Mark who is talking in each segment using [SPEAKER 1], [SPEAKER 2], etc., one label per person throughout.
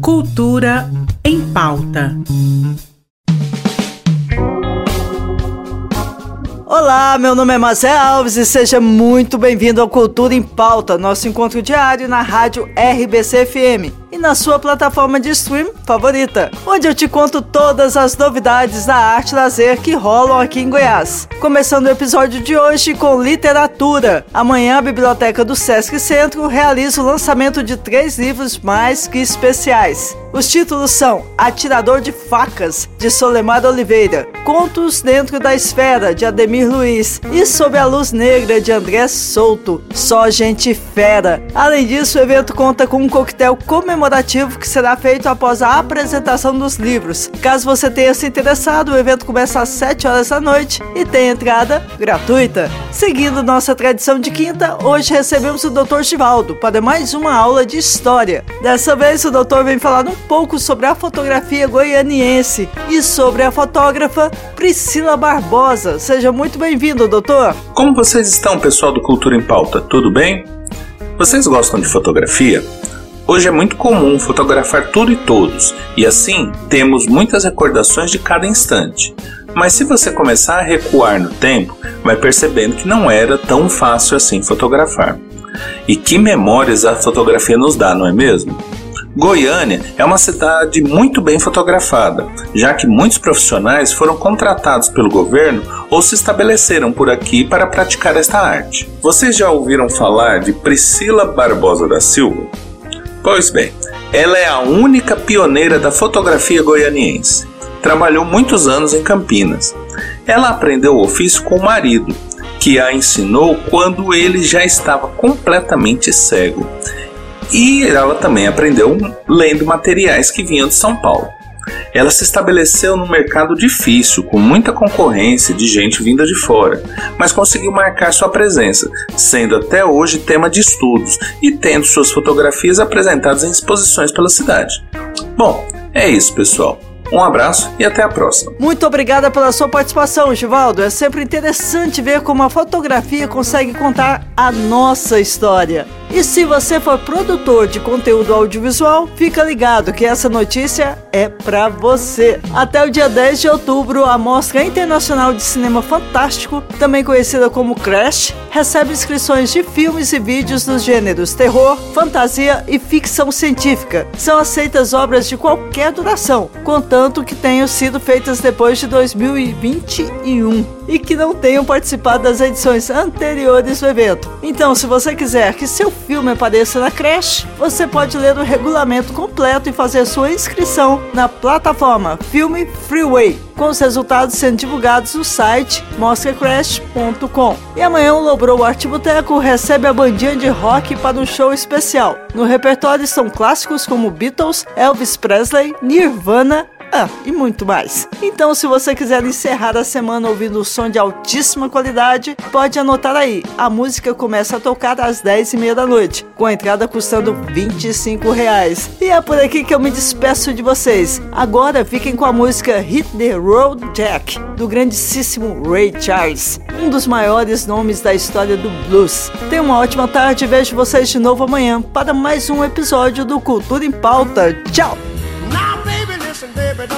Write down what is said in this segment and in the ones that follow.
[SPEAKER 1] Cultura em pauta.
[SPEAKER 2] Olá, meu nome é Mazé Alves e seja muito bem-vindo ao Cultura em Pauta, nosso encontro diário na rádio RBC FM e na sua plataforma de stream favorita, onde eu te conto todas as novidades da arte lazer que rolam aqui em Goiás. Começando o episódio de hoje com literatura. Amanhã a Biblioteca do Sesc Centro realiza o lançamento de três livros mais que especiais. Os títulos são Atirador de Facas, de Solemar Oliveira, Contos Dentro da Esfera, de Ademir Luiz e Sob a Luz Negra, de André Souto. Só gente fera. Além disso, o evento conta com um coquetel comemorativo que será feito após a apresentação dos livros. Caso você tenha se interessado, o evento começa às 7 horas da noite e tem entrada gratuita. Seguindo nossa tradição de quinta, hoje recebemos o Dr. Givaldo para mais uma aula de história. Dessa vez, o doutor vem falar um pouco sobre a fotografia goianiense e sobre a fotógrafa Priscila Barbosa. Seja muito bem-vindo, doutor.
[SPEAKER 3] Como vocês estão, pessoal do Cultura em Pauta? Tudo bem? Vocês gostam de fotografia? Hoje é muito comum fotografar tudo e todos, e assim temos muitas recordações de cada instante. Mas se você começar a recuar no tempo, vai percebendo que não era tão fácil assim fotografar. E que memórias a fotografia nos dá, não é mesmo? Goiânia é uma cidade muito bem fotografada, já que muitos profissionais foram contratados pelo governo ou se estabeleceram por aqui para praticar esta arte. Vocês já ouviram falar de Priscila Barbosa da Silva? Pois bem, ela é a única pioneira da fotografia goianiense. Trabalhou muitos anos em Campinas. Ela aprendeu o ofício com o marido, que a ensinou quando ele já estava completamente cego e ela também aprendeu lendo materiais que vinham de São Paulo. Ela se estabeleceu num mercado difícil, com muita concorrência de gente vinda de fora, mas conseguiu marcar sua presença, sendo até hoje tema de estudos e tendo suas fotografias apresentadas em exposições pela cidade. Bom, é isso, pessoal. Um abraço e até a próxima.
[SPEAKER 2] Muito obrigada pela sua participação, Givaldo. É sempre interessante ver como a fotografia consegue contar a nossa história. E se você for produtor de conteúdo audiovisual, fica ligado que essa notícia é para você. Até o dia 10 de outubro, a Mostra Internacional de Cinema Fantástico, também conhecida como Crash, recebe inscrições de filmes e vídeos dos gêneros terror, fantasia e ficção científica. São aceitas obras de qualquer duração, contanto que tenham sido feitas depois de 2021 e que não tenham participado das edições anteriores do evento. Então, se você quiser que seu filme apareça na creche, você pode ler o regulamento completo e fazer sua inscrição na plataforma Filme Freeway, com os resultados sendo divulgados no site mostracrash.com. E amanhã o Lobrou Arte Boteco recebe a bandinha de rock para um show especial. No repertório estão clássicos como Beatles, Elvis Presley, Nirvana, ah, e muito mais. Então, se você quiser encerrar a semana ouvindo o som de altíssima qualidade, pode anotar aí. A música começa a tocar às 10 e meia da noite, com a entrada custando 25 reais. E é por aqui que eu me despeço de vocês. Agora fiquem com a música Hit the Road Jack, do grandíssimo Ray Charles, um dos maiores nomes da história do blues. Tenha uma ótima tarde e vejo vocês de novo amanhã para mais um episódio do Cultura em Pauta. Tchau!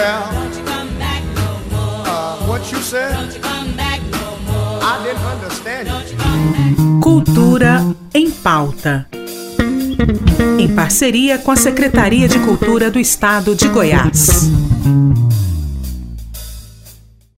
[SPEAKER 4] Well, don't you come back no more. Uh, what you said? Don't you come back no more. I didn't understand you.
[SPEAKER 1] Cultura em pauta. Em parceria com a Secretaria de Cultura do Estado de Goiás.